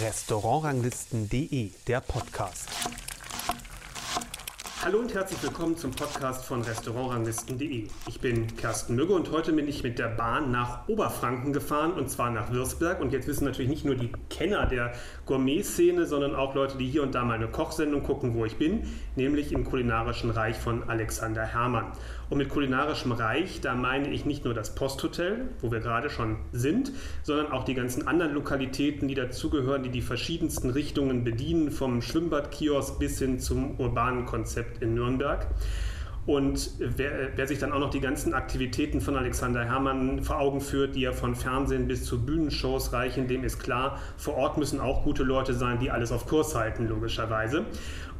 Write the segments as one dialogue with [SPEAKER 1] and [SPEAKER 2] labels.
[SPEAKER 1] Restaurantranglisten.de, der Podcast. Hallo und herzlich willkommen zum Podcast von Restaurantranglisten.de. Ich bin Kersten Mügge und heute bin ich mit der Bahn nach Oberfranken gefahren und zwar nach Würzberg. Und jetzt wissen natürlich nicht nur die Kenner der Gourmet-Szene, sondern auch Leute, die hier und da meine Kochsendung gucken, wo ich bin, nämlich im kulinarischen Reich von Alexander Herrmann. Und mit kulinarischem Reich, da meine ich nicht nur das Posthotel, wo wir gerade schon sind, sondern auch die ganzen anderen Lokalitäten, die dazugehören, die die verschiedensten Richtungen bedienen, vom Schwimmbadkiosk bis hin zum urbanen Konzept in Nürnberg. Und wer, wer, sich dann auch noch die ganzen Aktivitäten von Alexander Herrmann vor Augen führt, die ja von Fernsehen bis zu Bühnenshows reichen, dem ist klar, vor Ort müssen auch gute Leute sein, die alles auf Kurs halten, logischerweise.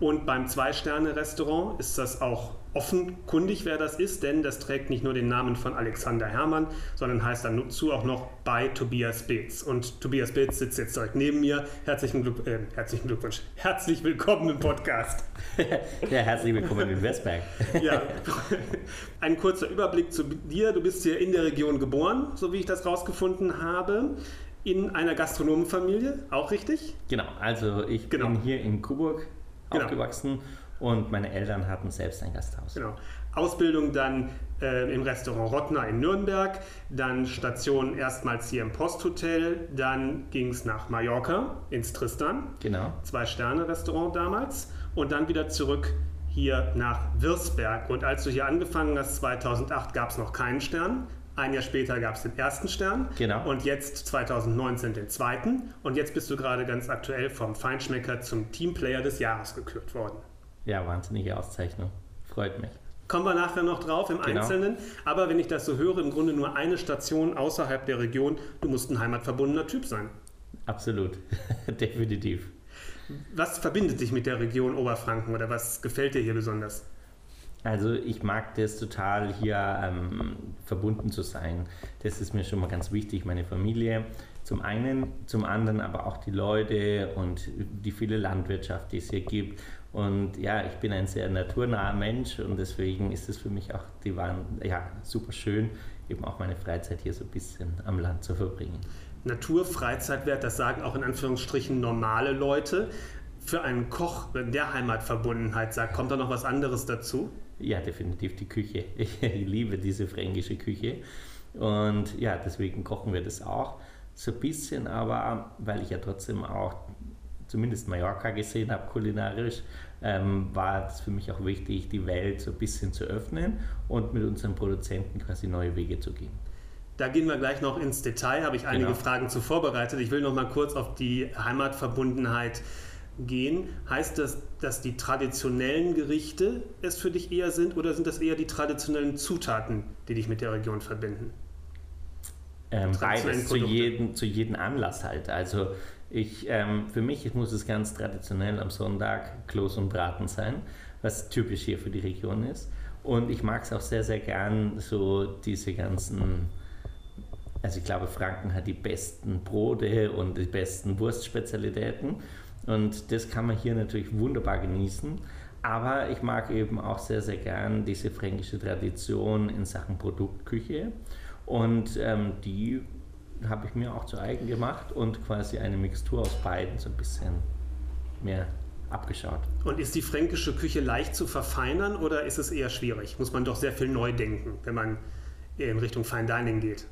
[SPEAKER 1] Und beim Zwei-Sterne-Restaurant ist das auch offenkundig, wer das ist, denn das trägt nicht nur den Namen von Alexander Herrmann, sondern heißt dann dazu auch noch bei Tobias Beetz. Und Tobias Beetz sitzt jetzt direkt neben mir. Herzlichen, Glück, äh, herzlichen Glückwunsch. Herzlich willkommen im Podcast.
[SPEAKER 2] ja, herzlich willkommen in Westberg.
[SPEAKER 1] ja, ein kurzer Überblick zu dir. Du bist hier in der Region geboren, so wie ich das rausgefunden habe in einer Gastronomenfamilie, auch richtig?
[SPEAKER 2] Genau, also ich genau. bin hier in Coburg genau. aufgewachsen und meine Eltern hatten selbst ein Gasthaus.
[SPEAKER 1] Genau. Ausbildung dann äh, im Restaurant Rottner in Nürnberg, dann Station erstmals hier im Posthotel, dann ging es nach Mallorca ins Tristan.
[SPEAKER 2] Genau.
[SPEAKER 1] Zwei-Sterne-Restaurant damals und dann wieder zurück hier nach Würzberg. Und als du hier angefangen hast, 2008, gab es noch keinen Stern. Ein Jahr später gab es den ersten Stern.
[SPEAKER 2] Genau.
[SPEAKER 1] Und jetzt 2019 den zweiten. Und jetzt bist du gerade ganz aktuell vom Feinschmecker zum Teamplayer des Jahres gekürt worden.
[SPEAKER 2] Ja, wahnsinnige Auszeichnung. Freut mich.
[SPEAKER 1] Kommen wir nachher noch drauf im genau. Einzelnen. Aber wenn ich das so höre, im Grunde nur eine Station außerhalb der Region, du musst ein heimatverbundener Typ sein.
[SPEAKER 2] Absolut, definitiv.
[SPEAKER 1] Was verbindet dich mit der Region Oberfranken oder was gefällt dir hier besonders?
[SPEAKER 2] Also ich mag das total, hier ähm, verbunden zu sein. Das ist mir schon mal ganz wichtig, meine Familie. Zum einen, zum anderen aber auch die Leute und die viele Landwirtschaft, die es hier gibt und ja, ich bin ein sehr naturnaher Mensch und deswegen ist es für mich auch die waren, ja, super schön, eben auch meine Freizeit hier so ein bisschen am Land zu verbringen.
[SPEAKER 1] Natur, Freizeitwert, das sagen auch in Anführungsstrichen normale Leute. Für einen Koch, wenn der Heimatverbundenheit sagt, kommt da noch was anderes dazu?
[SPEAKER 2] Ja, definitiv die Küche. Ich liebe diese fränkische Küche. Und ja, deswegen kochen wir das auch. So ein bisschen, aber weil ich ja trotzdem auch zumindest Mallorca gesehen habe, kulinarisch, ähm, war es für mich auch wichtig, die Welt so ein bisschen zu öffnen und mit unseren Produzenten quasi neue Wege zu gehen.
[SPEAKER 1] Da gehen wir gleich noch ins Detail, habe ich einige genau. Fragen zu vorbereitet. Ich will noch mal kurz auf die Heimatverbundenheit gehen. Heißt das, dass die traditionellen Gerichte es für dich eher sind oder sind das eher die traditionellen Zutaten, die dich mit der Region verbinden?
[SPEAKER 2] Ähm, beides zu jedem, zu jedem Anlass halt. Also ich, ähm, für mich muss es ganz traditionell am Sonntag Kloß und Braten sein, was typisch hier für die Region ist. Und ich mag es auch sehr, sehr gern, so diese ganzen, also ich glaube, Franken hat die besten Brote und die besten Wurstspezialitäten. Und das kann man hier natürlich wunderbar genießen. Aber ich mag eben auch sehr, sehr gern diese fränkische Tradition in Sachen Produktküche. Und ähm, die habe ich mir auch zu eigen gemacht und quasi eine Mixtur aus beiden so ein bisschen mehr abgeschaut.
[SPEAKER 1] Und ist die fränkische Küche leicht zu verfeinern oder ist es eher schwierig? Muss man doch sehr viel neu denken, wenn man in Richtung Fine Dining geht?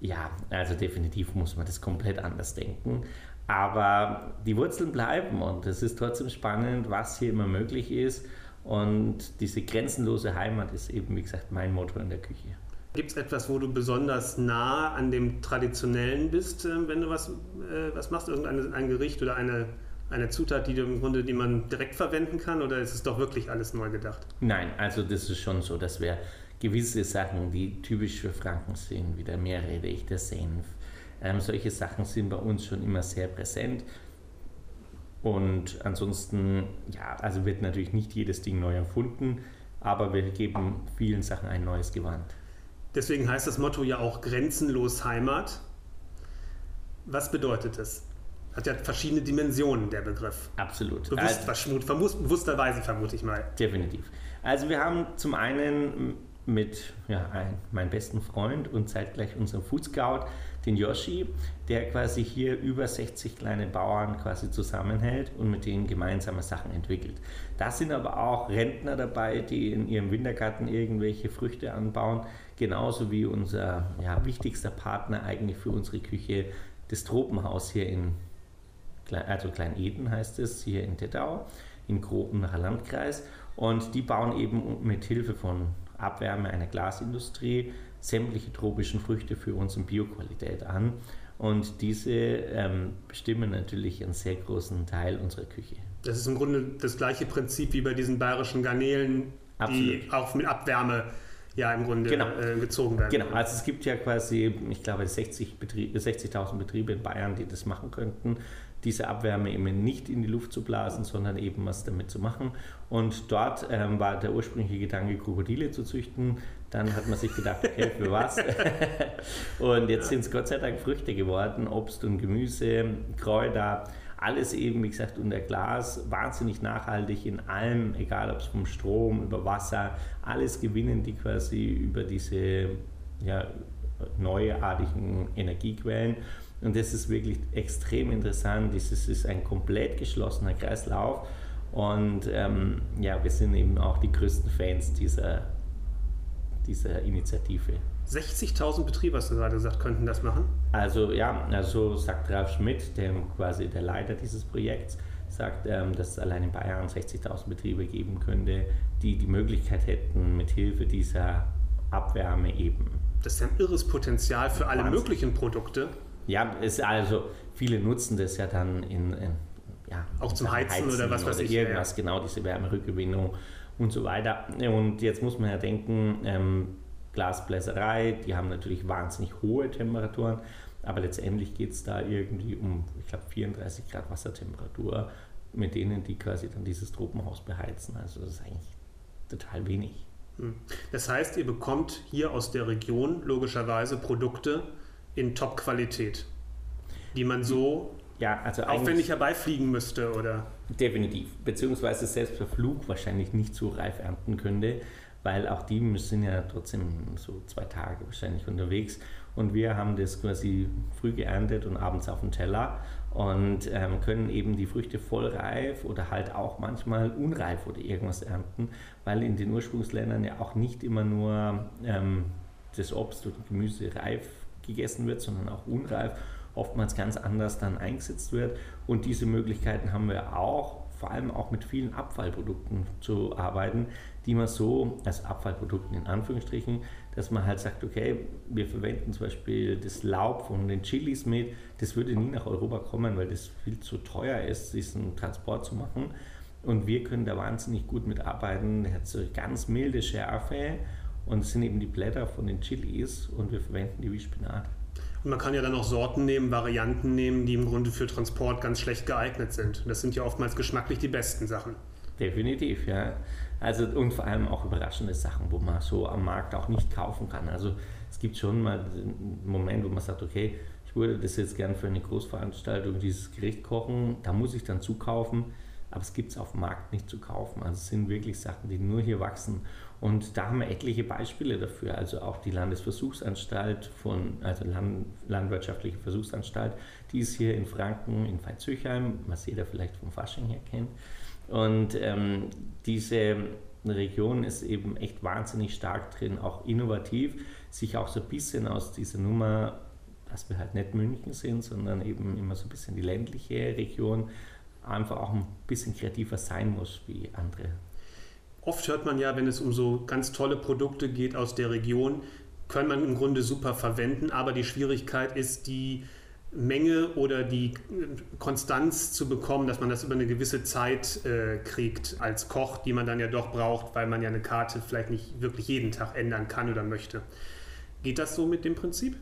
[SPEAKER 2] Ja, also definitiv muss man das komplett anders denken. Aber die Wurzeln bleiben und es ist trotzdem spannend, was hier immer möglich ist. Und diese grenzenlose Heimat ist eben, wie gesagt, mein Motto in der Küche.
[SPEAKER 1] Gibt es etwas, wo du besonders nah an dem Traditionellen bist, äh, wenn du was, äh, was machst? Irgendein Gericht oder eine, eine Zutat, die du im Grunde, die man direkt verwenden kann? Oder ist es doch wirklich alles neu gedacht?
[SPEAKER 2] Nein, also das ist schon so, dass wir gewisse Sachen, die typisch für Franken sind, wie der Meerrettich, der Senf, ähm, solche Sachen sind bei uns schon immer sehr präsent. Und ansonsten, ja, also wird natürlich nicht jedes Ding neu erfunden, aber wir geben vielen Sachen ein neues Gewand.
[SPEAKER 1] Deswegen heißt das Motto ja auch grenzenlos Heimat. Was bedeutet das? Hat ja verschiedene Dimensionen, der Begriff.
[SPEAKER 2] Absolut.
[SPEAKER 1] Bewusst, also, bewussterweise vermute ich mal.
[SPEAKER 2] Definitiv. Also wir haben zum einen mit ja, ein, meinem besten Freund und zeitgleich unserem Food Scout, den Yoshi, der quasi hier über 60 kleine Bauern quasi zusammenhält und mit denen gemeinsame Sachen entwickelt. Da sind aber auch Rentner dabei, die in ihrem Wintergarten irgendwelche Früchte anbauen, genauso wie unser ja, wichtigster Partner eigentlich für unsere Küche, das Tropenhaus hier in also Klein Eden heißt es, hier in Tettau, im Grotenacher Landkreis. Und die bauen eben mit Hilfe von Abwärme einer Glasindustrie sämtliche tropischen Früchte für uns in Bioqualität an. Und diese ähm, bestimmen natürlich einen sehr großen Teil unserer Küche.
[SPEAKER 1] Das ist im Grunde das gleiche Prinzip wie bei diesen bayerischen Garnelen, Absolut. die auch mit Abwärme ja im Grunde genau. äh, gezogen werden.
[SPEAKER 2] Genau, also es gibt ja quasi, ich glaube, 60.000 Betriebe, 60 Betriebe in Bayern, die das machen könnten diese Abwärme eben nicht in die Luft zu blasen, sondern eben was damit zu machen. Und dort ähm, war der ursprüngliche Gedanke, Krokodile zu züchten. Dann hat man sich gedacht, okay, für was? und jetzt sind es Gott sei Dank Früchte geworden, Obst und Gemüse, Kräuter, alles eben, wie gesagt, unter Glas, wahnsinnig nachhaltig in allem, egal ob es vom Strom, über Wasser, alles gewinnen die quasi über diese ja, neuartigen Energiequellen. Und das ist wirklich extrem interessant. Es ist ein komplett geschlossener Kreislauf. Und ähm, ja, wir sind eben auch die größten Fans dieser, dieser Initiative.
[SPEAKER 1] 60.000 Betriebe, hast du gerade gesagt, könnten das machen?
[SPEAKER 2] Also ja, also sagt Ralf Schmidt, der quasi der Leiter dieses Projekts, sagt, ähm, dass es allein in Bayern 60.000 Betriebe geben könnte, die die Möglichkeit hätten, mit Hilfe dieser Abwärme eben.
[SPEAKER 1] Das ist ja ein irres Potenzial für alle Wahnsinn. möglichen Produkte.
[SPEAKER 2] Ja, ist also viele nutzen das ja dann in, in
[SPEAKER 1] ja, auch zum Heizen, Heizen, oder was weiß ich.
[SPEAKER 2] Irgendwas, ja. genau, diese Wärmerückgewinnung und so weiter. Und jetzt muss man ja denken, ähm, Glasbläserei, die haben natürlich wahnsinnig hohe Temperaturen, aber letztendlich geht es da irgendwie um, ich glaube, 34 Grad Wassertemperatur, mit denen die quasi dann dieses Tropenhaus beheizen. Also das ist eigentlich total wenig.
[SPEAKER 1] Hm. Das heißt, ihr bekommt hier aus der Region logischerweise Produkte, in Top-Qualität, die man so ja, also aufwendig herbeifliegen müsste, oder?
[SPEAKER 2] Definitiv. Beziehungsweise selbst per Flug wahrscheinlich nicht so reif ernten könnte, weil auch die müssen ja trotzdem so zwei Tage wahrscheinlich unterwegs. Und wir haben das quasi früh geerntet und abends auf dem Teller und ähm, können eben die Früchte voll reif oder halt auch manchmal unreif oder irgendwas ernten, weil in den Ursprungsländern ja auch nicht immer nur ähm, das Obst oder Gemüse reif gegessen wird, sondern auch unreif, oftmals ganz anders dann eingesetzt wird. Und diese Möglichkeiten haben wir auch, vor allem auch mit vielen Abfallprodukten zu arbeiten, die man so, als Abfallprodukten in Anführungsstrichen, dass man halt sagt, okay, wir verwenden zum Beispiel das Laub von den Chilis mit, das würde nie nach Europa kommen, weil das viel zu teuer ist, diesen Transport zu machen. Und wir können da wahnsinnig gut mitarbeiten. Der hat so ganz milde Schärfe und es sind eben die Blätter von den Chilis und wir verwenden die wie Spinat.
[SPEAKER 1] Man kann ja dann auch Sorten nehmen, Varianten nehmen, die im Grunde für Transport ganz schlecht geeignet sind. Das sind ja oftmals geschmacklich die besten Sachen.
[SPEAKER 2] Definitiv, ja. Also und vor allem auch überraschende Sachen, wo man so am Markt auch nicht kaufen kann. Also es gibt schon mal einen Moment, wo man sagt, okay, ich würde das jetzt gern für eine Großveranstaltung dieses Gericht kochen, da muss ich dann zukaufen, aber es gibt es auf dem Markt nicht zu kaufen. Also es sind wirklich Sachen, die nur hier wachsen. Und da haben wir etliche Beispiele dafür. Also auch die Landesversuchsanstalt von, also Land, Landwirtschaftliche Versuchsanstalt, die ist hier in Franken, in Veitshöchheim, was jeder vielleicht vom Fasching her kennt. Und ähm, diese Region ist eben echt wahnsinnig stark drin, auch innovativ, sich auch so ein bisschen aus dieser Nummer, dass wir halt nicht München sind, sondern eben immer so ein bisschen die ländliche Region, einfach auch ein bisschen kreativer sein muss wie andere
[SPEAKER 1] Oft hört man ja, wenn es um so ganz tolle Produkte geht aus der Region, kann man im Grunde super verwenden, aber die Schwierigkeit ist, die Menge oder die Konstanz zu bekommen, dass man das über eine gewisse Zeit äh, kriegt als Koch, die man dann ja doch braucht, weil man ja eine Karte vielleicht nicht wirklich jeden Tag ändern kann oder möchte. Geht das so mit dem Prinzip?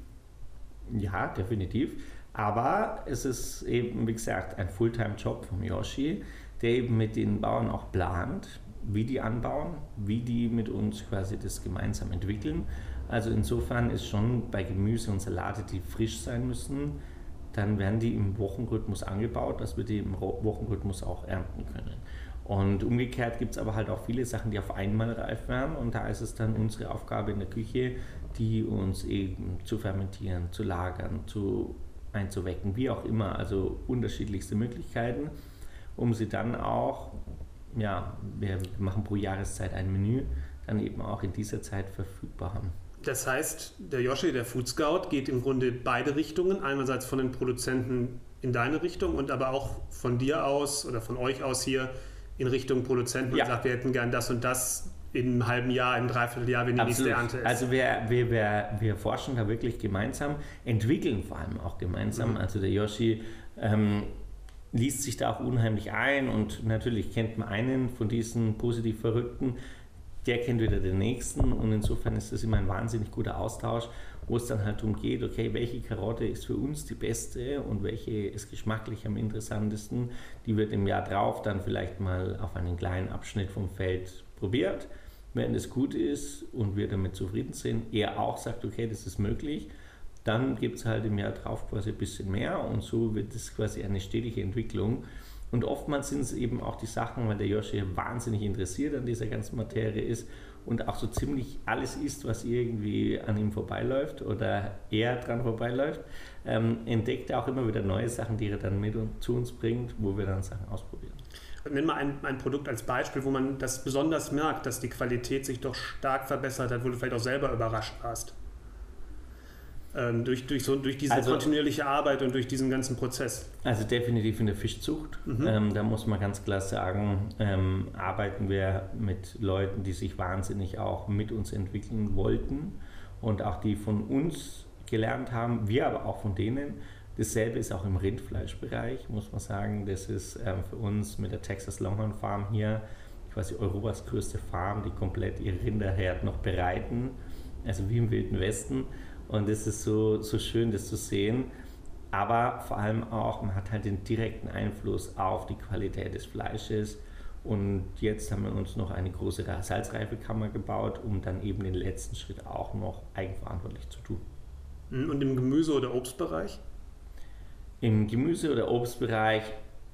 [SPEAKER 2] Ja, definitiv. Aber es ist eben, wie gesagt, ein Fulltime-Job von Yoshi, der eben mit den Bauern auch plant, wie die anbauen, wie die mit uns quasi das gemeinsam entwickeln. Also insofern ist schon bei Gemüse und Salate, die frisch sein müssen, dann werden die im Wochenrhythmus angebaut, dass wir die im Wochenrhythmus auch ernten können. Und umgekehrt gibt es aber halt auch viele Sachen, die auf einmal reif werden. Und da ist es dann unsere Aufgabe in der Küche, die uns eben zu fermentieren, zu lagern, zu einzuwecken, wie auch immer. Also unterschiedlichste Möglichkeiten, um sie dann auch, ja, wir machen pro Jahreszeit ein Menü, dann eben auch in dieser Zeit verfügbar haben.
[SPEAKER 1] Das heißt, der Yoshi, der Food Scout, geht im Grunde beide Richtungen. Einerseits von den Produzenten in deine Richtung und aber auch von dir aus oder von euch aus hier in Richtung Produzenten ja. und sagt, wir hätten gern das und das in einem halben Jahr, in einem Dreivierteljahr, wenn die Absolut. nächste Ernte ist.
[SPEAKER 2] Also wir, wir, wir, wir forschen da wirklich gemeinsam, entwickeln vor allem auch gemeinsam. Mhm. Also der Yoshi ähm, liest sich da auch unheimlich ein und natürlich kennt man einen von diesen positiv Verrückten, der kennt wieder den nächsten und insofern ist das immer ein wahnsinnig guter Austausch, wo es dann halt darum geht, okay, welche Karotte ist für uns die beste und welche ist geschmacklich am interessantesten, die wird im Jahr drauf dann vielleicht mal auf einen kleinen Abschnitt vom Feld probiert. Wenn es gut ist und wir damit zufrieden sind, er auch sagt, okay, das ist möglich, dann gibt es halt im Jahr drauf quasi ein bisschen mehr und so wird es quasi eine stetige Entwicklung. Und oftmals sind es eben auch die Sachen, weil der Joshi wahnsinnig interessiert an dieser ganzen Materie ist und auch so ziemlich alles ist, was irgendwie an ihm vorbeiläuft oder er dran vorbeiläuft, ähm, entdeckt er auch immer wieder neue Sachen, die er dann mit zu uns bringt, wo wir dann Sachen ausprobieren.
[SPEAKER 1] Nenn mal ein, ein Produkt als Beispiel, wo man das besonders merkt, dass die Qualität sich doch stark verbessert hat, wo du vielleicht auch selber überrascht warst. Ähm, durch, durch, so, durch diese also, kontinuierliche Arbeit und durch diesen ganzen Prozess?
[SPEAKER 2] Also definitiv in der Fischzucht. Mhm. Ähm, da muss man ganz klar sagen, ähm, arbeiten wir mit Leuten, die sich wahnsinnig auch mit uns entwickeln wollten und auch die von uns gelernt haben, wir aber auch von denen. Dasselbe ist auch im Rindfleischbereich, muss man sagen. Das ist ähm, für uns mit der Texas Longhorn Farm hier quasi Europas größte Farm, die komplett ihre Rinderherd noch bereiten, also wie im Wilden Westen. Und es ist so, so schön, das zu sehen. Aber vor allem auch, man hat halt den direkten Einfluss auf die Qualität des Fleisches. Und jetzt haben wir uns noch eine große Salzreifekammer gebaut, um dann eben den letzten Schritt auch noch eigenverantwortlich zu tun.
[SPEAKER 1] Hm, und im Gemüse- oder Obstbereich?
[SPEAKER 2] Im Gemüse- oder Obstbereich,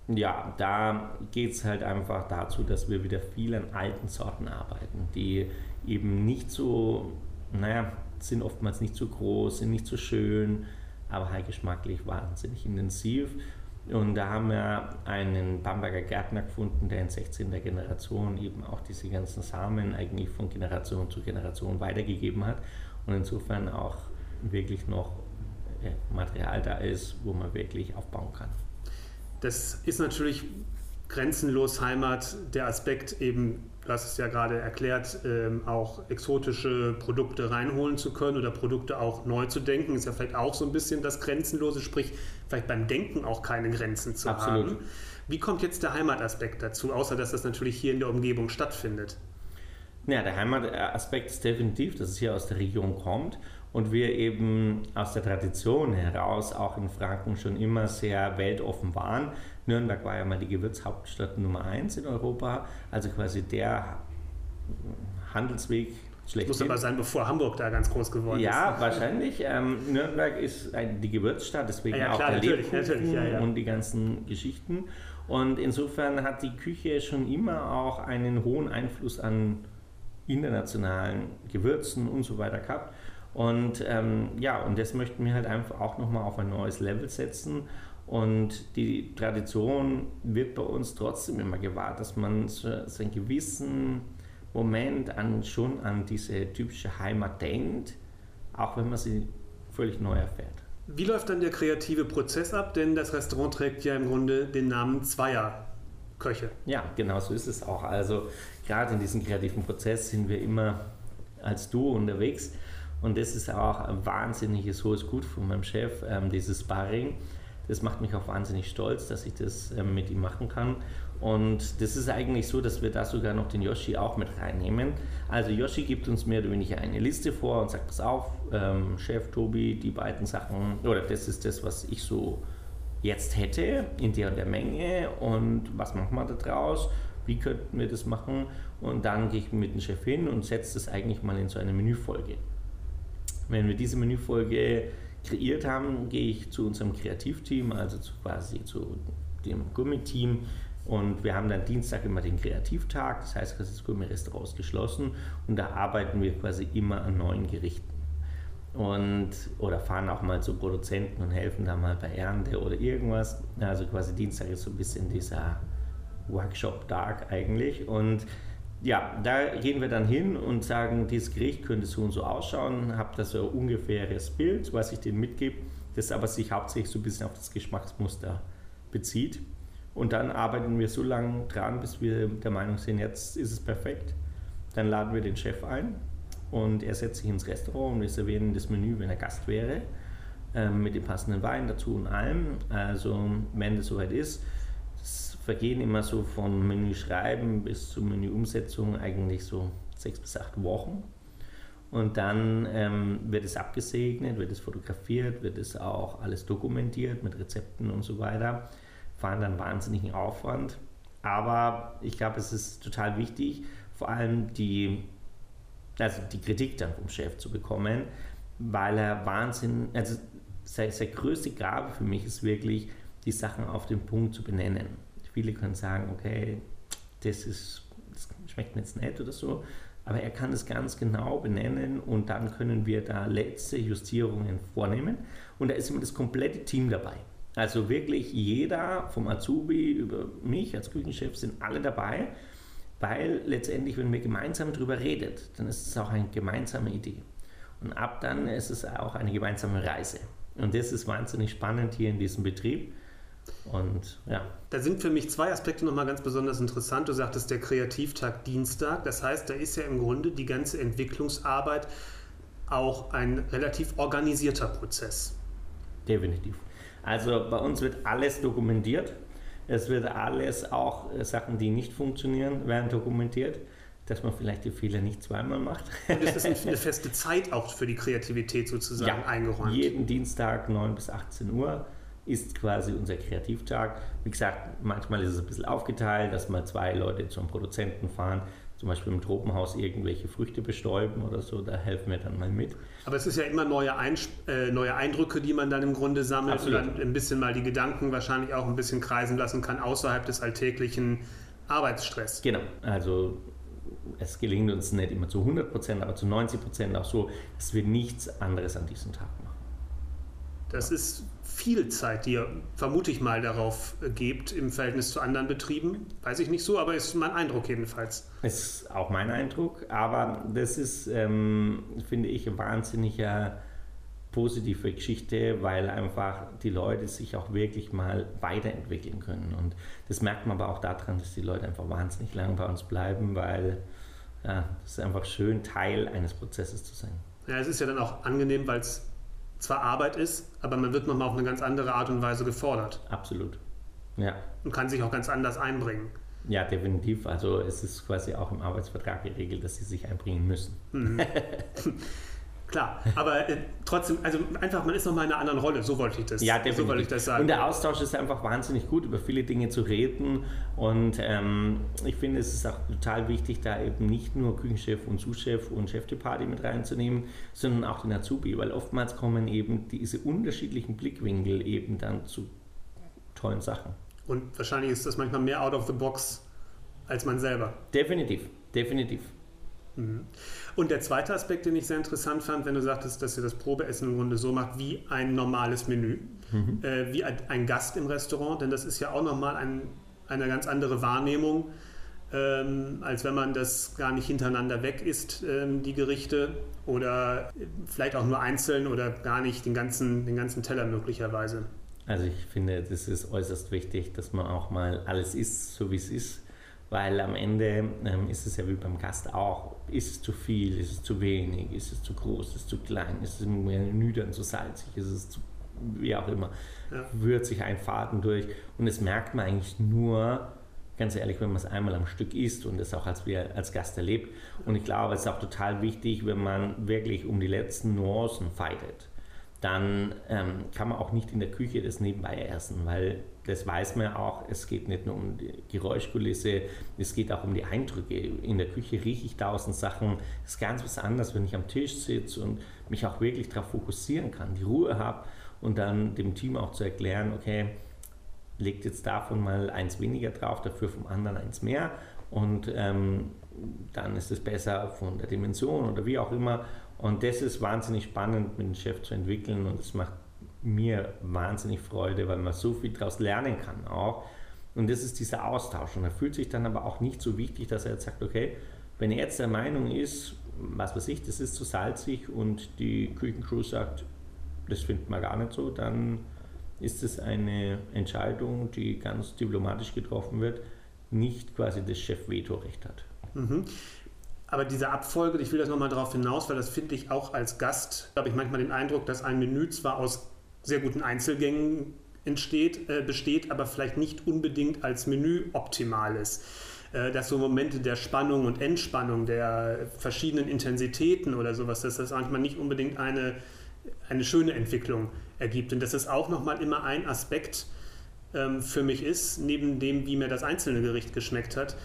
[SPEAKER 2] ja, da geht es halt einfach dazu, dass wir wieder viel an alten Sorten arbeiten, die eben nicht so, naja, sind oftmals nicht so groß, sind nicht so schön, aber halt geschmacklich wahnsinnig intensiv. Und da haben wir einen Bamberger Gärtner gefunden, der in 16. Generation eben auch diese ganzen Samen eigentlich von Generation zu Generation weitergegeben hat und insofern auch wirklich noch Material da ist, wo man wirklich aufbauen kann.
[SPEAKER 1] Das ist natürlich grenzenlos Heimat, der Aspekt eben du hast es ja gerade erklärt, ähm, auch exotische Produkte reinholen zu können oder Produkte auch neu zu denken, ist ja vielleicht auch so ein bisschen das Grenzenlose, sprich vielleicht beim Denken auch keine Grenzen zu Absolut. haben. Wie kommt jetzt der Heimataspekt dazu, außer dass das natürlich hier in der Umgebung stattfindet?
[SPEAKER 2] Ja, der Heimataspekt ist definitiv, dass es hier aus der Region kommt und wir eben aus der Tradition heraus auch in Franken schon immer sehr weltoffen waren. Nürnberg war ja mal die Gewürzhauptstadt Nummer 1 in Europa, also quasi der Handelsweg
[SPEAKER 1] schlecht. Muss aber sein, bevor Hamburg da ganz groß geworden
[SPEAKER 2] ja, ist. Ja, wahrscheinlich. Ähm, Nürnberg ist ein, die Gewürzstadt, deswegen ja, klar, auch der natürlich, natürlich ja, und die ganzen Geschichten. Und insofern hat die Küche schon immer auch einen hohen Einfluss an internationalen Gewürzen und so weiter gehabt. Und ähm, ja, und das möchten wir halt einfach auch nochmal auf ein neues Level setzen. Und die Tradition wird bei uns trotzdem immer gewahrt, dass man so, so einen gewissen Moment an, schon an diese typische Heimat denkt, auch wenn man sie völlig neu erfährt.
[SPEAKER 1] Wie läuft dann der kreative Prozess ab? Denn das Restaurant trägt ja im Grunde den Namen zweier Köche.
[SPEAKER 2] Ja, genau so ist es auch. Also gerade in diesem kreativen Prozess sind wir immer als Duo unterwegs und das ist auch ein wahnsinniges hohes Gut von meinem Chef, ähm, dieses Sparring. Das macht mich auch wahnsinnig stolz, dass ich das ähm, mit ihm machen kann. Und das ist eigentlich so, dass wir da sogar noch den Yoshi auch mit reinnehmen. Also Yoshi gibt uns mehr oder weniger eine Liste vor und sagt, pass auf, ähm, Chef Tobi, die beiden Sachen, oder das ist das, was ich so jetzt hätte, in der und der Menge und was machen wir da draus, wie könnten wir das machen und dann gehe ich mit dem Chef hin und setze das eigentlich mal in so eine Menüfolge. Wenn wir diese Menüfolge kreiert haben, gehe ich zu unserem Kreativteam, also zu quasi zu dem Gummiteam Und wir haben dann Dienstag immer den Kreativtag, das heißt, das Gourmet-Restaurant ist geschlossen und da arbeiten wir quasi immer an neuen Gerichten. Und, oder fahren auch mal zu Produzenten und helfen da mal bei Ernte oder irgendwas. Also quasi Dienstag ist so ein bisschen dieser Workshop-Tag eigentlich. Und ja, da gehen wir dann hin und sagen, dieses Gericht könnte so und so ausschauen, habt da so ein ungefähres Bild, was ich denen mitgebe, das aber sich hauptsächlich so ein bisschen auf das Geschmacksmuster bezieht. Und dann arbeiten wir so lange dran, bis wir der Meinung sind, jetzt ist es perfekt. Dann laden wir den Chef ein und er setzt sich ins Restaurant und wir servieren das Menü, wenn er Gast wäre, ähm, mit dem passenden Wein dazu und allem. Also, wenn das soweit ist, vergehen immer so vom Menü schreiben bis zur Menüumsetzung eigentlich so sechs bis acht Wochen. Und dann ähm, wird es abgesegnet, wird es fotografiert, wird es auch alles dokumentiert mit Rezepten und so weiter fahren dann wahnsinnigen Aufwand. Aber ich glaube, es ist total wichtig, vor allem die, also die Kritik dann vom Chef zu bekommen, weil er Wahnsinn, also seine, größte Gabe für mich ist wirklich, die Sachen auf den Punkt zu benennen. Viele können sagen, okay, das, ist, das schmeckt mir jetzt nicht oder so, aber er kann es ganz genau benennen und dann können wir da letzte Justierungen vornehmen und da ist immer das komplette Team dabei. Also wirklich jeder, vom Azubi über mich als Küchenchef, sind alle dabei, weil letztendlich, wenn wir gemeinsam darüber redet, dann ist es auch eine gemeinsame Idee. Und ab dann ist es auch eine gemeinsame Reise. Und das ist wahnsinnig spannend hier in diesem Betrieb. Und ja.
[SPEAKER 1] Da sind für mich zwei Aspekte nochmal ganz besonders interessant. Du sagtest der Kreativtag Dienstag. Das heißt, da ist ja im Grunde die ganze Entwicklungsarbeit auch ein relativ organisierter Prozess.
[SPEAKER 2] Definitiv. Also bei uns wird alles dokumentiert. Es wird alles, auch äh, Sachen, die nicht funktionieren, werden dokumentiert, dass man vielleicht die Fehler nicht zweimal macht.
[SPEAKER 1] Und es ist eine feste Zeit auch für die Kreativität sozusagen ja, eingeräumt.
[SPEAKER 2] Jeden Dienstag 9 bis 18 Uhr ist quasi unser Kreativtag. Wie gesagt, manchmal ist es ein bisschen aufgeteilt, dass mal zwei Leute zum Produzenten fahren, zum Beispiel im Tropenhaus irgendwelche Früchte bestäuben oder so, da helfen wir dann mal mit.
[SPEAKER 1] Aber es ist ja immer neue, Einsp äh, neue Eindrücke, die man dann im Grunde sammelt Absolut. und dann ein bisschen mal die Gedanken wahrscheinlich auch ein bisschen kreisen lassen kann außerhalb des alltäglichen Arbeitsstress.
[SPEAKER 2] Genau, also es gelingt uns nicht immer zu 100 Prozent, aber zu 90 Prozent auch so, dass wir nichts anderes an diesem Tag machen.
[SPEAKER 1] Das ist viel Zeit, die ihr, vermute ich mal, darauf äh, gebt im Verhältnis zu anderen Betrieben. Weiß ich nicht so, aber ist mein Eindruck jedenfalls.
[SPEAKER 2] Ist auch mein Eindruck, aber das ist, ähm, finde ich, eine wahnsinnige positive Geschichte, weil einfach die Leute sich auch wirklich mal weiterentwickeln können. Und das merkt man aber auch daran, dass die Leute einfach wahnsinnig lang bei uns bleiben, weil ja, es ist einfach schön, Teil eines Prozesses zu sein.
[SPEAKER 1] Ja, es ist ja dann auch angenehm, weil es zwar Arbeit ist, aber man wird nochmal auf eine ganz andere Art und Weise gefordert.
[SPEAKER 2] Absolut. Ja.
[SPEAKER 1] Und kann sich auch ganz anders einbringen.
[SPEAKER 2] Ja, definitiv. Also es ist quasi auch im Arbeitsvertrag geregelt, dass sie sich einbringen müssen. Mhm.
[SPEAKER 1] Klar, aber äh, trotzdem, also einfach, man ist nochmal in einer anderen Rolle, so wollte ich das,
[SPEAKER 2] ja, definitiv.
[SPEAKER 1] so wollte ich das sagen.
[SPEAKER 2] Und der Austausch ist einfach wahnsinnig gut, über viele Dinge zu reden. Und ähm, ich finde, es ist auch total wichtig, da eben nicht nur Küchenchef und Sous-Chef und Chef de Party mit reinzunehmen, sondern auch den Azubi, weil oftmals kommen eben diese unterschiedlichen Blickwinkel eben dann zu tollen Sachen.
[SPEAKER 1] Und wahrscheinlich ist das manchmal mehr out of the box als man selber.
[SPEAKER 2] Definitiv, definitiv.
[SPEAKER 1] Mhm. Und der zweite Aspekt, den ich sehr interessant fand, wenn du sagtest, dass ihr das Probeessen im Grunde so macht wie ein normales Menü, mhm. äh, wie ein, Gast im Restaurant, denn das ist ja auch nochmal ein, eine ganz andere Wahrnehmung, ähm, als wenn man das gar nicht hintereinander weg isst, ähm, die Gerichte, oder vielleicht auch nur einzeln oder gar nicht den ganzen, den ganzen Teller möglicherweise.
[SPEAKER 2] Also ich finde, das ist äußerst wichtig, dass man auch mal alles isst, so wie es ist weil am Ende ähm, ist es ja wie beim Gast auch, ist es zu viel, ist es zu wenig, ist es zu groß, ist es zu klein, ist es Menü dann zu salzig, ist es zu, wie auch immer, ja. rührt sich ein Faden durch. Und das merkt man eigentlich nur, ganz ehrlich, wenn man es einmal am Stück isst und das auch als, als Gast erlebt. Und ich glaube, es ist auch total wichtig, wenn man wirklich um die letzten Nuancen fightet dann ähm, kann man auch nicht in der Küche das nebenbei essen, weil das weiß man auch, es geht nicht nur um die Geräuschkulisse, es geht auch um die Eindrücke. In der Küche rieche ich tausend Sachen. Es ist ganz was anderes, wenn ich am Tisch sitze und mich auch wirklich darauf fokussieren kann, die Ruhe habe und dann dem Team auch zu erklären, okay, legt jetzt davon mal eins weniger drauf, dafür vom anderen eins mehr und ähm, dann ist es besser von der Dimension oder wie auch immer. Und das ist wahnsinnig spannend mit dem Chef zu entwickeln und es macht mir wahnsinnig Freude, weil man so viel daraus lernen kann auch. Und das ist dieser Austausch. Und er fühlt sich dann aber auch nicht so wichtig, dass er jetzt sagt, okay, wenn er jetzt der Meinung ist, was weiß ich, das ist zu salzig und die Küchencrew sagt, das findet man gar nicht so, dann ist es eine Entscheidung, die ganz diplomatisch getroffen wird, nicht quasi das Chef-Veto-Recht hat. Mhm.
[SPEAKER 1] Aber diese Abfolge, ich will das nochmal darauf hinaus, weil das finde ich auch als Gast, habe ich manchmal den Eindruck, dass ein Menü zwar aus sehr guten Einzelgängen entsteht, äh, besteht, aber vielleicht nicht unbedingt als Menü optimal ist. Äh, dass so Momente der Spannung und Entspannung, der verschiedenen Intensitäten oder sowas, dass das manchmal nicht unbedingt eine, eine schöne Entwicklung ergibt. Und dass es auch nochmal immer ein Aspekt ähm, für mich ist, neben dem, wie mir das einzelne Gericht geschmeckt hat,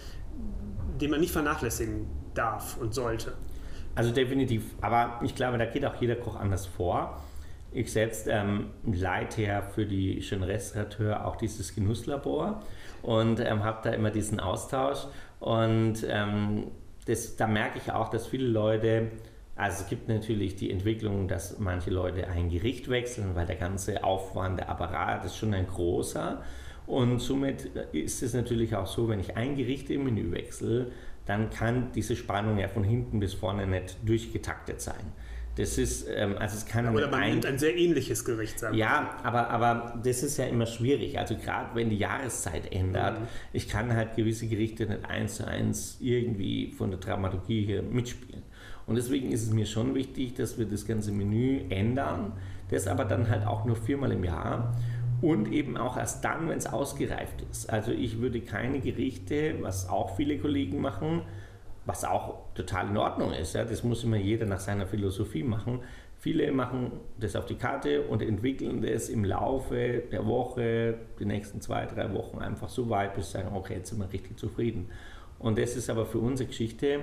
[SPEAKER 1] den man nicht vernachlässigen darf und sollte.
[SPEAKER 2] Also definitiv. Aber ich glaube, da geht auch jeder Koch anders vor. Ich selbst ähm, leite ja für die schönen Restaurateur auch dieses Genusslabor und ähm, habe da immer diesen Austausch. Und ähm, das, da merke ich auch, dass viele Leute, also es gibt natürlich die Entwicklung, dass manche Leute ein Gericht wechseln, weil der ganze Aufwand, der Apparat ist schon ein großer. Und somit ist es natürlich auch so, wenn ich ein Gericht im Menü wechsle, dann kann diese Spannung ja von hinten bis vorne nicht durchgetaktet sein. Das ist, ähm, also es kann
[SPEAKER 1] Oder man ein, nimmt ein sehr ähnliches Gericht
[SPEAKER 2] sein. Ja, aber, aber das ist ja immer schwierig. Also gerade wenn die Jahreszeit ändert, mhm. ich kann halt gewisse Gerichte nicht eins zu eins irgendwie von der Dramaturgie hier mitspielen. Und deswegen ist es mir schon wichtig, dass wir das ganze Menü ändern. Das aber dann halt auch nur viermal im Jahr und eben auch erst dann, wenn es ausgereift ist. Also ich würde keine Gerichte, was auch viele Kollegen machen, was auch total in Ordnung ist. Ja? Das muss immer jeder nach seiner Philosophie machen. Viele machen das auf die Karte und entwickeln das im Laufe der Woche, die nächsten zwei, drei Wochen einfach so weit, bis sie sagen, okay, jetzt sind wir richtig zufrieden. Und das ist aber für unsere Geschichte,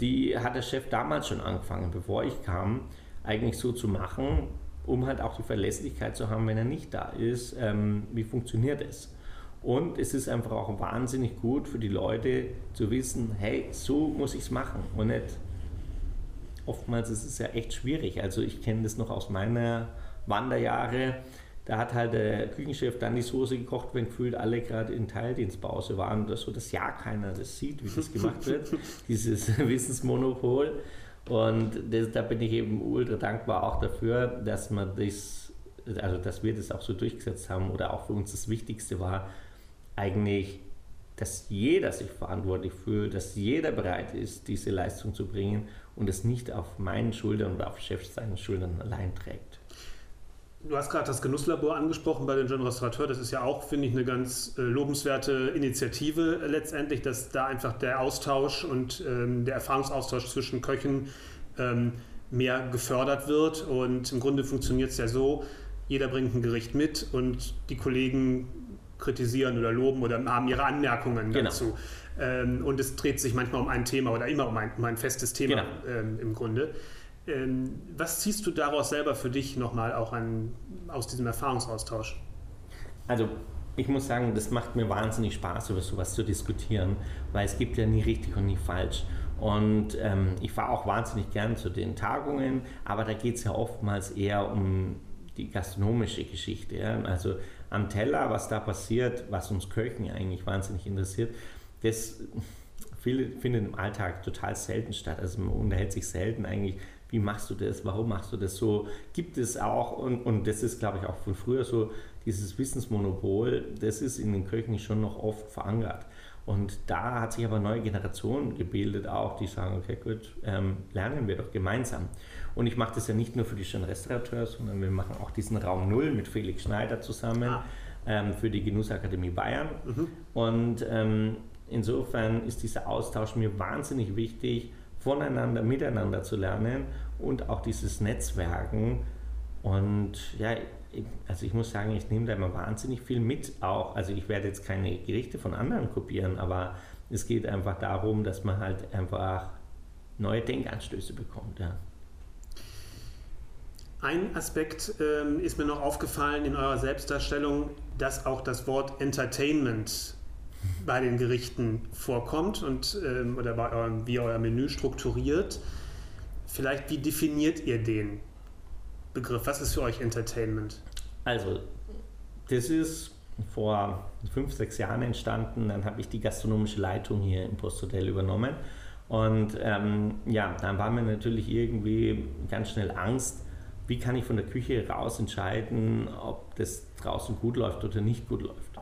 [SPEAKER 2] die hat der Chef damals schon angefangen, bevor ich kam, eigentlich so zu machen, um halt auch die Verlässlichkeit zu haben, wenn er nicht da ist, ähm, wie funktioniert es. Und es ist einfach auch wahnsinnig gut für die Leute zu wissen, hey, so muss ich es machen. Und nicht, oftmals ist es ja echt schwierig. Also ich kenne das noch aus meiner Wanderjahre. Da hat halt der Küchenchef dann die Soße gekocht, wenn gefühlt alle gerade in Teildienstpause waren oder so, dass ja keiner das sieht, wie das gemacht wird. Dieses Wissensmonopol. Und das, da bin ich eben ultra dankbar auch dafür, dass man das, also dass wir das auch so durchgesetzt haben oder auch für uns das Wichtigste war, eigentlich, dass jeder sich verantwortlich fühlt, dass jeder bereit ist, diese Leistung zu bringen und es nicht auf meinen Schultern oder auf Chefs seinen Schultern allein trägt.
[SPEAKER 1] Du hast gerade das Genusslabor angesprochen bei den Jeune Restaurateur. Das ist ja auch, finde ich, eine ganz äh, lobenswerte Initiative äh, letztendlich, dass da einfach der Austausch und ähm, der Erfahrungsaustausch zwischen Köchen ähm, mehr gefördert wird. Und im Grunde funktioniert es ja so, jeder bringt ein Gericht mit und die Kollegen kritisieren oder loben oder haben ihre Anmerkungen genau. dazu. Ähm, und es dreht sich manchmal um ein Thema oder immer um ein, um ein festes Thema genau. ähm, im Grunde. Ähm, was ziehst du daraus selber für dich nochmal auch an, aus diesem Erfahrungsaustausch?
[SPEAKER 2] Also ich muss sagen, das macht mir wahnsinnig Spaß, über sowas zu diskutieren, weil es gibt ja nie richtig und nie falsch. Und ähm, ich fahre auch wahnsinnig gern zu den Tagungen, aber da geht es ja oftmals eher um die gastronomische Geschichte. Ja? Also am Teller, was da passiert, was uns Köchen eigentlich wahnsinnig interessiert, das findet im Alltag total selten statt. Also man unterhält sich selten eigentlich, wie machst du das, warum machst du das so, gibt es auch, und, und das ist, glaube ich, auch von früher so, dieses Wissensmonopol, das ist in den Köchen schon noch oft verankert. Und da hat sich aber eine neue Generation gebildet auch, die sagen, okay, gut, ähm, lernen wir doch gemeinsam. Und ich mache das ja nicht nur für die schönen Restaurateurs, sondern wir machen auch diesen Raum Null mit Felix Schneider zusammen ah. ähm, für die Genussakademie Bayern. Mhm. Und ähm, insofern ist dieser Austausch mir wahnsinnig wichtig, voneinander, miteinander zu lernen und auch dieses Netzwerken. Und ja, also ich muss sagen, ich nehme da immer wahnsinnig viel mit auch. Also ich werde jetzt keine Gerichte von anderen kopieren, aber es geht einfach darum, dass man halt einfach neue Denkanstöße bekommt. Ja.
[SPEAKER 1] Ein Aspekt ähm, ist mir noch aufgefallen in eurer Selbstdarstellung. dass auch das Wort Entertainment bei den Gerichten vorkommt und ähm, oder bei eurem, wie euer Menü strukturiert. Vielleicht, wie definiert ihr den Begriff? Was ist für euch Entertainment?
[SPEAKER 2] Also, das ist vor fünf, sechs Jahren entstanden. Dann habe ich die gastronomische Leitung hier im Posthotel übernommen. Und ähm, ja, dann war mir natürlich irgendwie ganz schnell Angst, wie kann ich von der Küche raus entscheiden, ob das draußen gut läuft oder nicht gut läuft.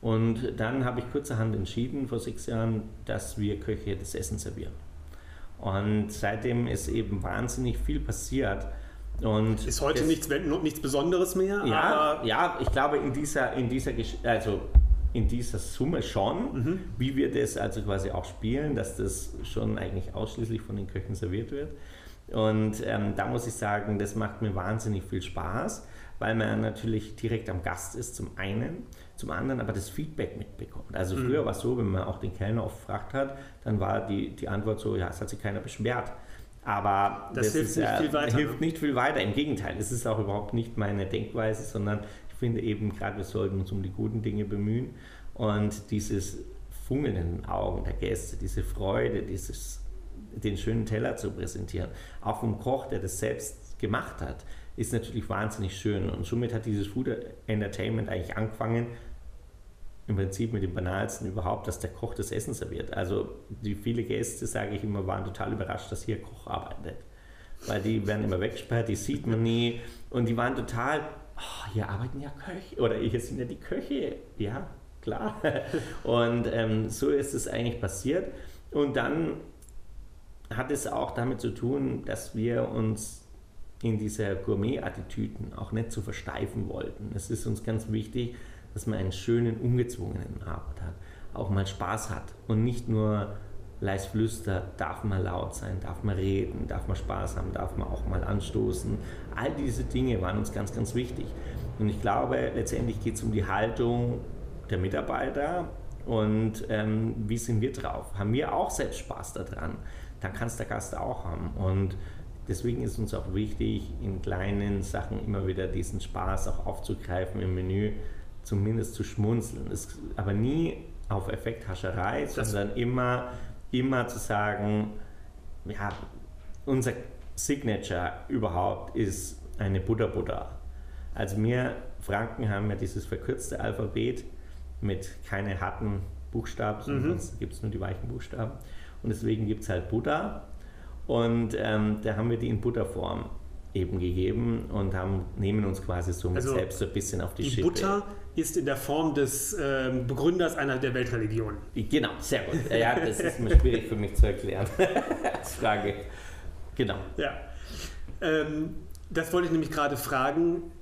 [SPEAKER 2] Und dann habe ich kurzerhand entschieden, vor sechs Jahren, dass wir Köche das Essen servieren. Und seitdem ist eben wahnsinnig viel passiert. Und
[SPEAKER 1] ist heute das, nichts, nichts Besonderes mehr?
[SPEAKER 2] Ja, ja, ich glaube in dieser, in dieser, also in dieser Summe schon, mhm. wie wir das also quasi auch spielen, dass das schon eigentlich ausschließlich von den Köchen serviert wird. Und ähm, da muss ich sagen, das macht mir wahnsinnig viel Spaß, weil man natürlich direkt am Gast ist, zum einen, zum anderen aber das Feedback mitbekommt. Also früher mhm. war es so, wenn man auch den Kellner oft gefragt hat, dann war die, die Antwort so, ja, es hat sich keiner beschwert. Aber
[SPEAKER 1] das, das hilft, ist, nicht äh, viel weiter,
[SPEAKER 2] hilft nicht viel weiter. Im Gegenteil, es ist auch überhaupt nicht meine Denkweise, sondern ich finde eben gerade, wir sollten uns um die guten Dinge bemühen und dieses Funkeln in den Augen der Gäste, diese Freude, dieses den schönen Teller zu präsentieren. Auch vom Koch, der das selbst gemacht hat, ist natürlich wahnsinnig schön. Und somit hat dieses Food Entertainment eigentlich angefangen, im Prinzip mit dem banalsten überhaupt, dass der Koch das Essen serviert. Also die viele Gäste, sage ich immer, waren total überrascht, dass hier Koch arbeitet. Weil die werden immer weggesperrt, die sieht man nie. Und die waren total, oh, hier arbeiten ja Köche oder hier sind ja die Köche. Ja, klar. Und ähm, so ist es eigentlich passiert. Und dann hat es auch damit zu tun, dass wir uns in dieser Gourmet-Attitüden auch nicht zu versteifen wollten. Es ist uns ganz wichtig, dass man einen schönen, ungezwungenen Abend hat, auch mal Spaß hat und nicht nur leis flüster, darf man laut sein, darf man reden, darf man Spaß haben, darf man auch mal anstoßen. All diese Dinge waren uns ganz, ganz wichtig. Und ich glaube, letztendlich geht es um die Haltung der Mitarbeiter und ähm, wie sind wir drauf? Haben wir auch selbst Spaß daran? Dann kann es der Gast auch haben. Und deswegen ist uns auch wichtig, in kleinen Sachen immer wieder diesen Spaß auch aufzugreifen im Menü, zumindest zu schmunzeln. Das, aber nie auf Effekthascherei, sondern immer, immer zu sagen, ja, unser Signature überhaupt ist eine Buddha Buddha. Also wir Franken haben ja dieses verkürzte Alphabet mit keine harten Buchstaben, mhm. gibt es nur die weichen Buchstaben. Und deswegen gibt es halt Buddha. Und ähm, da haben wir die in Buddha-Form eben gegeben und haben, nehmen uns quasi so also selbst so ein bisschen auf die,
[SPEAKER 1] die
[SPEAKER 2] Schippe.
[SPEAKER 1] Buddha ist in der Form des äh, Begründers einer der Weltreligionen.
[SPEAKER 2] Genau, sehr gut. Ja, das ist mir schwierig für mich zu erklären als Frage. Genau.
[SPEAKER 1] Ja. Ähm, das wollte ich nämlich gerade fragen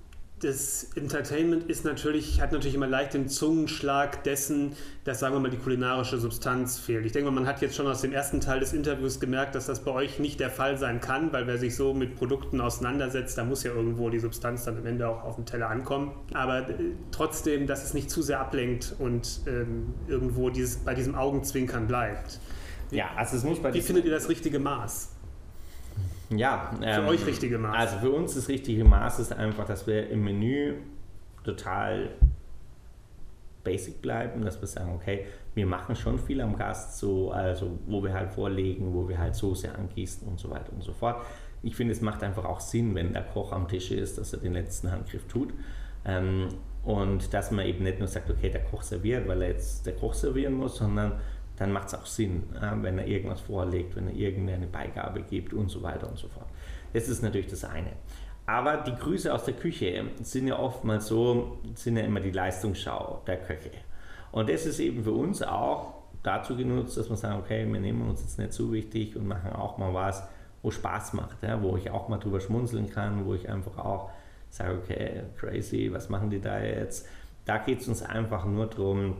[SPEAKER 1] das Entertainment ist natürlich, hat natürlich immer leicht den Zungenschlag dessen, dass, sagen wir mal, die kulinarische Substanz fehlt. Ich denke mal, man hat jetzt schon aus dem ersten Teil des Interviews gemerkt, dass das bei euch nicht der Fall sein kann, weil wer sich so mit Produkten auseinandersetzt, da muss ja irgendwo die Substanz dann am Ende auch auf dem Teller ankommen. Aber äh, trotzdem, dass es nicht zu sehr ablenkt und ähm, irgendwo dieses, bei diesem Augenzwinkern bleibt.
[SPEAKER 2] Ja, also es muss bei
[SPEAKER 1] Wie findet ihr das richtige Maß?
[SPEAKER 2] Ja.
[SPEAKER 1] Für ähm, euch richtige Maß.
[SPEAKER 2] Also für uns das richtige Maß ist einfach, dass wir im Menü total basic bleiben, dass wir sagen, okay, wir machen schon viel am Gast, so, also wo wir halt vorlegen, wo wir halt Soße angießen und so weiter und so fort. Ich finde, es macht einfach auch Sinn, wenn der Koch am Tisch ist, dass er den letzten Handgriff tut. Ähm, und dass man eben nicht nur sagt, okay, der Koch serviert, weil er jetzt der Koch servieren muss, sondern dann macht es auch Sinn, wenn er irgendwas vorlegt, wenn er irgendeine Beigabe gibt und so weiter und so fort. Das ist natürlich das eine. Aber die Grüße aus der Küche sind ja oftmals so, sind ja immer die Leistungsschau der Köche. Und das ist eben für uns auch dazu genutzt, dass wir sagen, okay, wir nehmen uns jetzt nicht zu wichtig und machen auch mal was, wo Spaß macht, ja, wo ich auch mal drüber schmunzeln kann, wo ich einfach auch sage, okay, crazy, was machen die da jetzt? Da geht es uns einfach nur darum,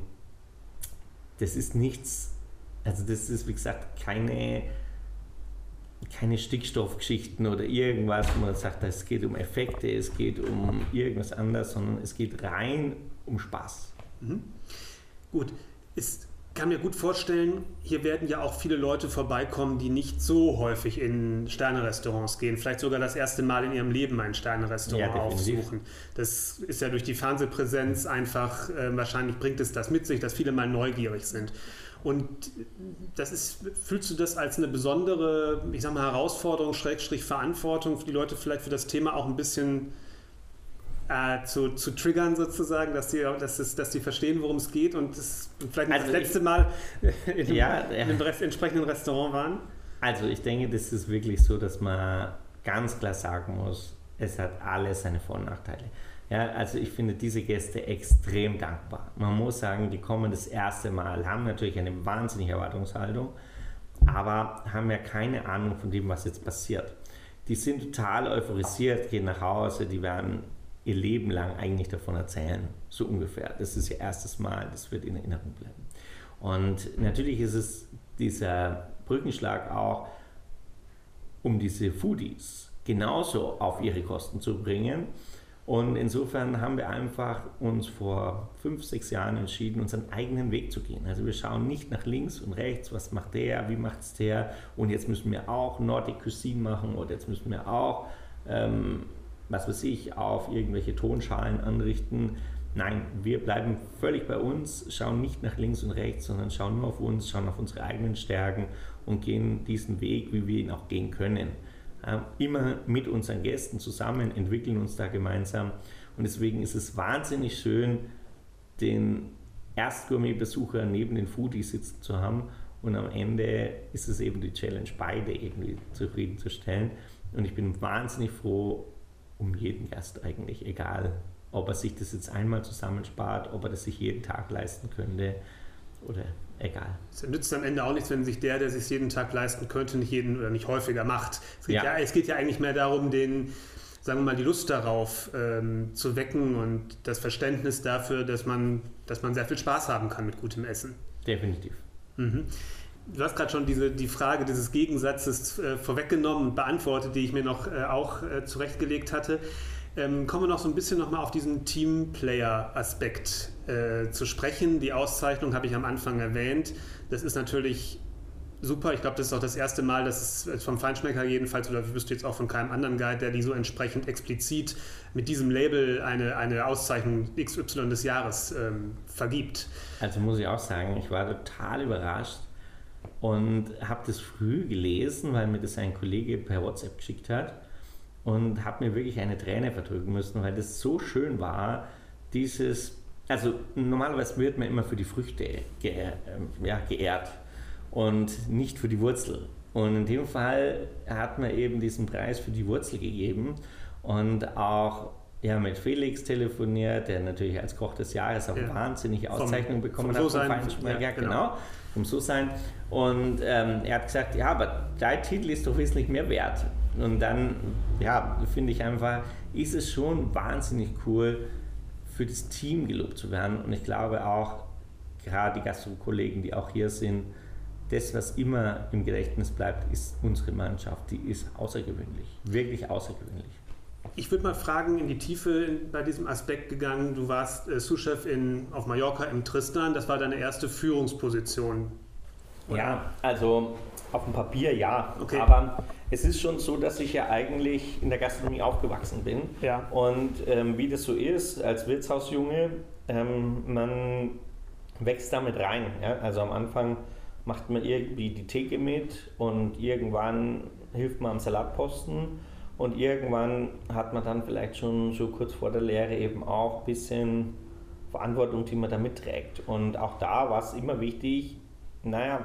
[SPEAKER 2] das ist nichts, also das ist wie gesagt keine, keine Stickstoffgeschichten oder irgendwas, wo man sagt, es geht um Effekte, es geht um irgendwas anderes, sondern es geht rein um Spaß.
[SPEAKER 1] Mhm. Gut, ist kann mir gut vorstellen, hier werden ja auch viele Leute vorbeikommen, die nicht so häufig in Sternerestaurants gehen. Vielleicht sogar das erste Mal in ihrem Leben ein Sternerestaurant ja, aufsuchen. Das ist ja durch die Fernsehpräsenz einfach, äh, wahrscheinlich bringt es das mit sich, dass viele mal neugierig sind. Und das ist, fühlst du das als eine besondere, ich sag mal, Herausforderung, Schrägstrich Verantwortung für die Leute vielleicht für das Thema auch ein bisschen äh, zu, zu triggern sozusagen, dass die, dass, es, dass die verstehen, worum es geht und das vielleicht also das letzte ich, Mal in einem, ja, in einem entsprechenden Restaurant waren?
[SPEAKER 2] Also ich denke, das ist wirklich so, dass man ganz klar sagen muss, es hat alles seine Vor- und Nachteile. Ja, also ich finde diese Gäste extrem dankbar. Man muss sagen, die kommen das erste Mal, haben natürlich eine wahnsinnige Erwartungshaltung, aber haben ja keine Ahnung von dem, was jetzt passiert. Die sind total euphorisiert, gehen nach Hause, die werden ihr Leben lang eigentlich davon erzählen, so ungefähr. Das ist ihr erstes Mal, das wird in Erinnerung bleiben. Und natürlich ist es dieser Brückenschlag auch, um diese Foodies genauso auf ihre Kosten zu bringen. Und insofern haben wir einfach uns vor fünf, sechs Jahren entschieden, unseren eigenen Weg zu gehen. Also wir schauen nicht nach links und rechts, was macht der, wie macht es der und jetzt müssen wir auch Nordic Cuisine machen oder jetzt müssen wir auch ähm, was weiß ich, auf irgendwelche Tonschalen anrichten. Nein, wir bleiben völlig bei uns, schauen nicht nach links und rechts, sondern schauen nur auf uns, schauen auf unsere eigenen Stärken und gehen diesen Weg, wie wir ihn auch gehen können. Immer mit unseren Gästen zusammen, entwickeln uns da gemeinsam. Und deswegen ist es wahnsinnig schön, den Erstgourmet-Besucher neben den Foodies sitzen zu haben. Und am Ende ist es eben die Challenge, beide irgendwie zufriedenzustellen. Und ich bin wahnsinnig froh, um jeden Gast eigentlich, egal ob er sich das jetzt einmal zusammenspart, ob er das sich jeden Tag leisten könnte oder egal.
[SPEAKER 1] Es nützt am Ende auch nichts, wenn sich der, der sich jeden Tag leisten könnte, nicht jeden oder nicht häufiger macht. Es geht ja, ja es geht ja eigentlich mehr darum, den, sagen wir mal, die Lust darauf ähm, zu wecken und das Verständnis dafür, dass man, dass man sehr viel Spaß haben kann mit gutem Essen.
[SPEAKER 2] Definitiv.
[SPEAKER 1] Mhm. Du hast gerade schon diese, die Frage dieses Gegensatzes äh, vorweggenommen beantwortet, die ich mir noch äh, auch äh, zurechtgelegt hatte. Ähm, kommen wir noch so ein bisschen nochmal auf diesen Teamplayer-Aspekt äh, zu sprechen. Die Auszeichnung habe ich am Anfang erwähnt. Das ist natürlich super. Ich glaube, das ist auch das erste Mal, dass es vom Feinschmecker jedenfalls, oder wirst du jetzt auch von keinem anderen Guide, der die so entsprechend explizit mit diesem Label eine, eine Auszeichnung XY des Jahres ähm, vergibt.
[SPEAKER 2] Also muss ich auch sagen, ich war total überrascht, und habe das früh gelesen, weil mir das ein Kollege per WhatsApp geschickt hat und habe mir wirklich eine Träne verdrücken müssen, weil das so schön war, dieses, also normalerweise wird man immer für die Früchte ge, äh, ja, geehrt und nicht für die Wurzel. Und in dem Fall hat man eben diesen Preis für die Wurzel gegeben und auch ja, mit Felix telefoniert, der natürlich als Koch des Jahres auch ja. wahnsinnige Auszeichnung bekommen vom hat. Vom ja, ja, genau. genau. Vom So-Sein. Und ähm, er hat gesagt, ja, aber dein Titel ist doch wesentlich mehr wert. Und dann, ja, finde ich einfach, ist es schon wahnsinnig cool, für das Team gelobt zu werden. Und ich glaube auch, gerade die Gastro-Kollegen, die auch hier sind, das, was immer im Gedächtnis bleibt, ist unsere Mannschaft. Die ist außergewöhnlich, wirklich außergewöhnlich.
[SPEAKER 1] Ich würde mal fragen, in die Tiefe bei diesem Aspekt gegangen. Du warst äh, Sous-Chef auf Mallorca im Tristan. Das war deine erste Führungsposition.
[SPEAKER 2] Oder? Ja, also auf dem Papier ja. Okay. Aber es ist schon so, dass ich ja eigentlich in der Gastronomie aufgewachsen bin. Ja. Und ähm, wie das so ist, als Wirtshausjunge, ähm, man wächst damit rein. Ja? Also am Anfang macht man irgendwie die Theke mit und irgendwann hilft man am Salatposten und irgendwann hat man dann vielleicht schon so kurz vor der Lehre eben auch ein bisschen Verantwortung, die man da mitträgt. Und auch da war es immer wichtig, naja,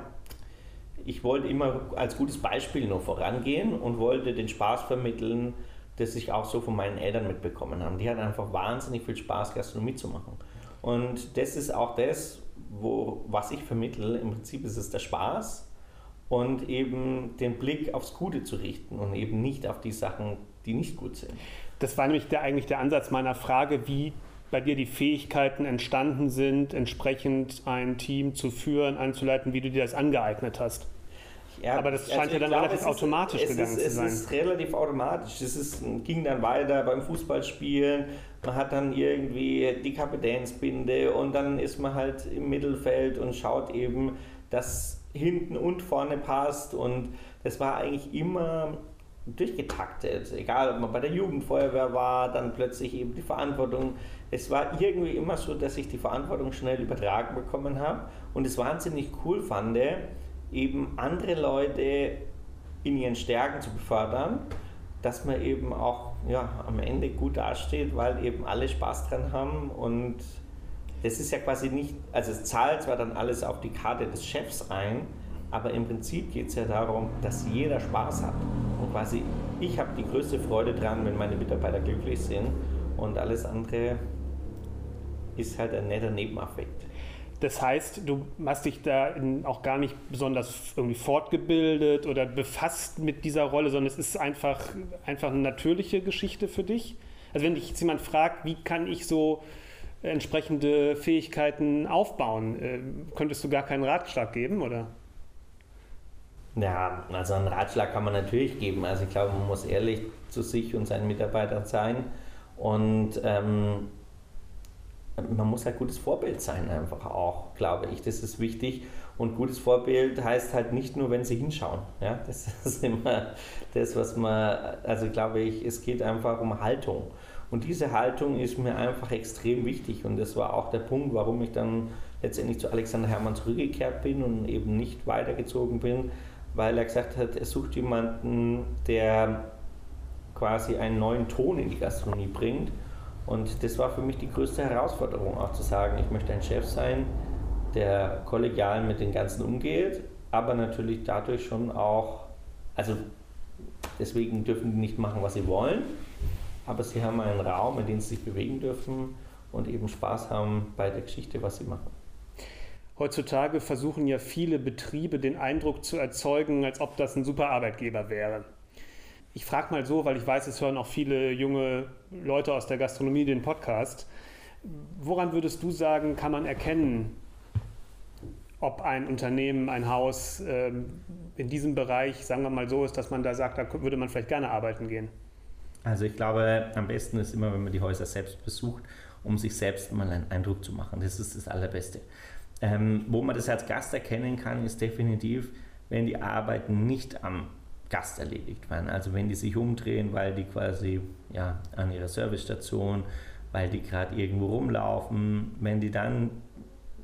[SPEAKER 2] ich wollte immer als gutes Beispiel noch vorangehen und wollte den Spaß vermitteln, das ich auch so von meinen Eltern mitbekommen habe. Die hatten einfach wahnsinnig viel Spaß, Gastronomie zu machen. Und das ist auch das, wo, was ich vermittle. Im Prinzip ist es der Spaß und eben den Blick aufs Gute zu richten und eben nicht auf die Sachen, die nicht gut sind.
[SPEAKER 1] Das war nämlich der, eigentlich der Ansatz meiner Frage, wie bei dir die Fähigkeiten entstanden sind, entsprechend ein Team zu führen, anzuleiten, wie du dir das angeeignet hast. Ja, Aber das also scheint ja dann glaube, relativ automatisch
[SPEAKER 2] ist,
[SPEAKER 1] gegangen
[SPEAKER 2] ist, zu sein. Es ist relativ automatisch. Es ist, ging dann weiter beim Fußballspielen. Man hat dann irgendwie die Kapitänsbinde und dann ist man halt im Mittelfeld und schaut eben, dass hinten und vorne passt. Und das war eigentlich immer durchgetaktet. Egal, ob man bei der Jugendfeuerwehr war, dann plötzlich eben die Verantwortung. Es war irgendwie immer so, dass ich die Verantwortung schnell übertragen bekommen habe und es wahnsinnig cool fand, eben andere Leute in ihren Stärken zu befördern, dass man eben auch ja, am Ende gut dasteht, weil eben alle Spaß dran haben und das ist ja quasi nicht, also es zahlt zwar dann alles auf die Karte des Chefs ein, aber im Prinzip geht es ja darum, dass jeder Spaß hat. Und quasi ich habe die größte Freude dran, wenn meine Mitarbeiter glücklich sind und alles andere ist halt ein netter Nebeneffekt.
[SPEAKER 1] Das heißt, du hast dich da auch gar nicht besonders irgendwie fortgebildet oder befasst mit dieser Rolle, sondern es ist einfach, einfach eine natürliche Geschichte für dich. Also wenn dich jetzt jemand fragt, wie kann ich so entsprechende Fähigkeiten aufbauen, äh, könntest du gar keinen Ratschlag geben, oder?
[SPEAKER 2] Ja, also einen Ratschlag kann man natürlich geben. Also ich glaube, man muss ehrlich zu sich und seinen Mitarbeitern sein und ähm, man muss halt gutes Vorbild sein, einfach auch, glaube ich. Das ist wichtig. Und gutes Vorbild heißt halt nicht nur, wenn sie hinschauen. Ja, das ist immer das, was man, also glaube ich, es geht einfach um Haltung. Und diese Haltung ist mir einfach extrem wichtig. Und das war auch der Punkt, warum ich dann letztendlich zu Alexander Hermann zurückgekehrt bin und eben nicht weitergezogen bin, weil er gesagt hat, er sucht jemanden, der quasi einen neuen Ton in die Gastronomie bringt. Und das war für mich die größte Herausforderung, auch zu sagen, ich möchte ein Chef sein, der kollegial mit den Ganzen umgeht, aber natürlich dadurch schon auch, also deswegen dürfen die nicht machen, was sie wollen, aber sie haben einen Raum, in dem sie sich bewegen dürfen und eben Spaß haben bei der Geschichte, was sie machen.
[SPEAKER 1] Heutzutage versuchen ja viele Betriebe den Eindruck zu erzeugen, als ob das ein super Arbeitgeber wäre. Ich frage mal so, weil ich weiß, es hören auch viele junge Leute aus der Gastronomie den Podcast. Woran würdest du sagen, kann man erkennen, ob ein Unternehmen, ein Haus ähm, in diesem Bereich, sagen wir mal so ist, dass man da sagt, da würde man vielleicht gerne arbeiten gehen?
[SPEAKER 2] Also ich glaube, am besten ist immer, wenn man die Häuser selbst besucht, um sich selbst mal einen Eindruck zu machen. Das ist das Allerbeste. Ähm, wo man das als Gast erkennen kann, ist definitiv, wenn die Arbeiten nicht am Gast erledigt werden. Also wenn die sich umdrehen, weil die quasi ja, an ihrer Servicestation, weil die gerade irgendwo rumlaufen, wenn die dann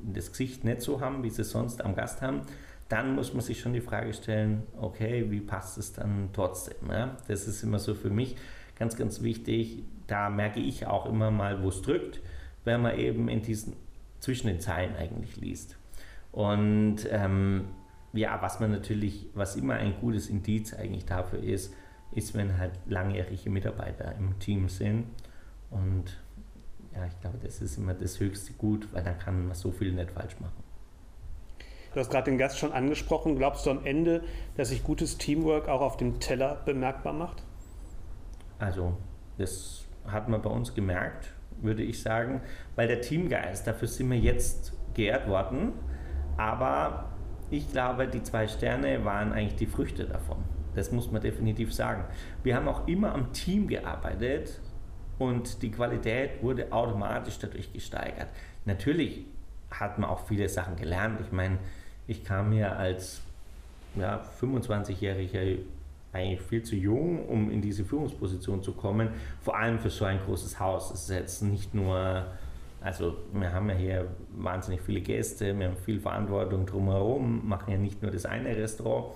[SPEAKER 2] das Gesicht nicht so haben, wie sie sonst am Gast haben, dann muss man sich schon die Frage stellen, okay, wie passt es dann trotzdem? Ja? Das ist immer so für mich ganz, ganz wichtig. Da merke ich auch immer mal, wo es drückt, wenn man eben in diesen zwischen den Zeilen eigentlich liest. Und ähm, ja, was man natürlich, was immer ein gutes Indiz eigentlich dafür ist, ist, wenn halt langjährige Mitarbeiter im Team sind. Und ja, ich glaube, das ist immer das höchste Gut, weil dann kann man so viel nicht falsch machen.
[SPEAKER 1] Du hast gerade den Gast schon angesprochen. Glaubst du am Ende, dass sich gutes Teamwork auch auf dem Teller bemerkbar macht?
[SPEAKER 2] Also, das hat man bei uns gemerkt würde ich sagen, weil der Teamgeist, dafür sind wir jetzt geehrt worden, aber ich glaube, die zwei Sterne waren eigentlich die Früchte davon. Das muss man definitiv sagen. Wir haben auch immer am Team gearbeitet und die Qualität wurde automatisch dadurch gesteigert. Natürlich hat man auch viele Sachen gelernt. Ich meine, ich kam hier als ja, 25-jähriger eigentlich viel zu jung, um in diese Führungsposition zu kommen, vor allem für so ein großes Haus. Es ist jetzt nicht nur, also wir haben ja hier wahnsinnig viele Gäste, wir haben viel Verantwortung drumherum, machen ja nicht nur das eine Restaurant,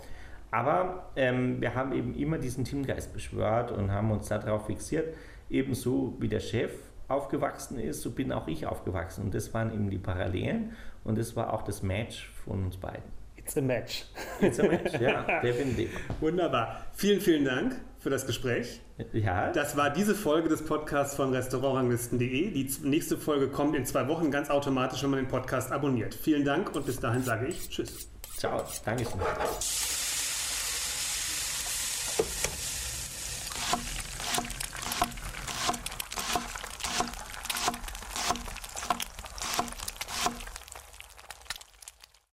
[SPEAKER 2] aber ähm, wir haben eben immer diesen Teamgeist beschwört und haben uns darauf fixiert, ebenso wie der Chef aufgewachsen ist, so bin auch ich aufgewachsen. Und das waren eben die Parallelen und das war auch das Match von uns beiden.
[SPEAKER 1] It's a match.
[SPEAKER 2] It's a match, ja, definitiv.
[SPEAKER 1] Wunderbar. Vielen, vielen Dank für das Gespräch. Ja. Das war diese Folge des Podcasts von Restaurantranglisten.de. Die nächste Folge kommt in zwei Wochen ganz automatisch, wenn man den Podcast abonniert. Vielen Dank und bis dahin sage ich Tschüss.
[SPEAKER 2] Ciao. Dankeschön.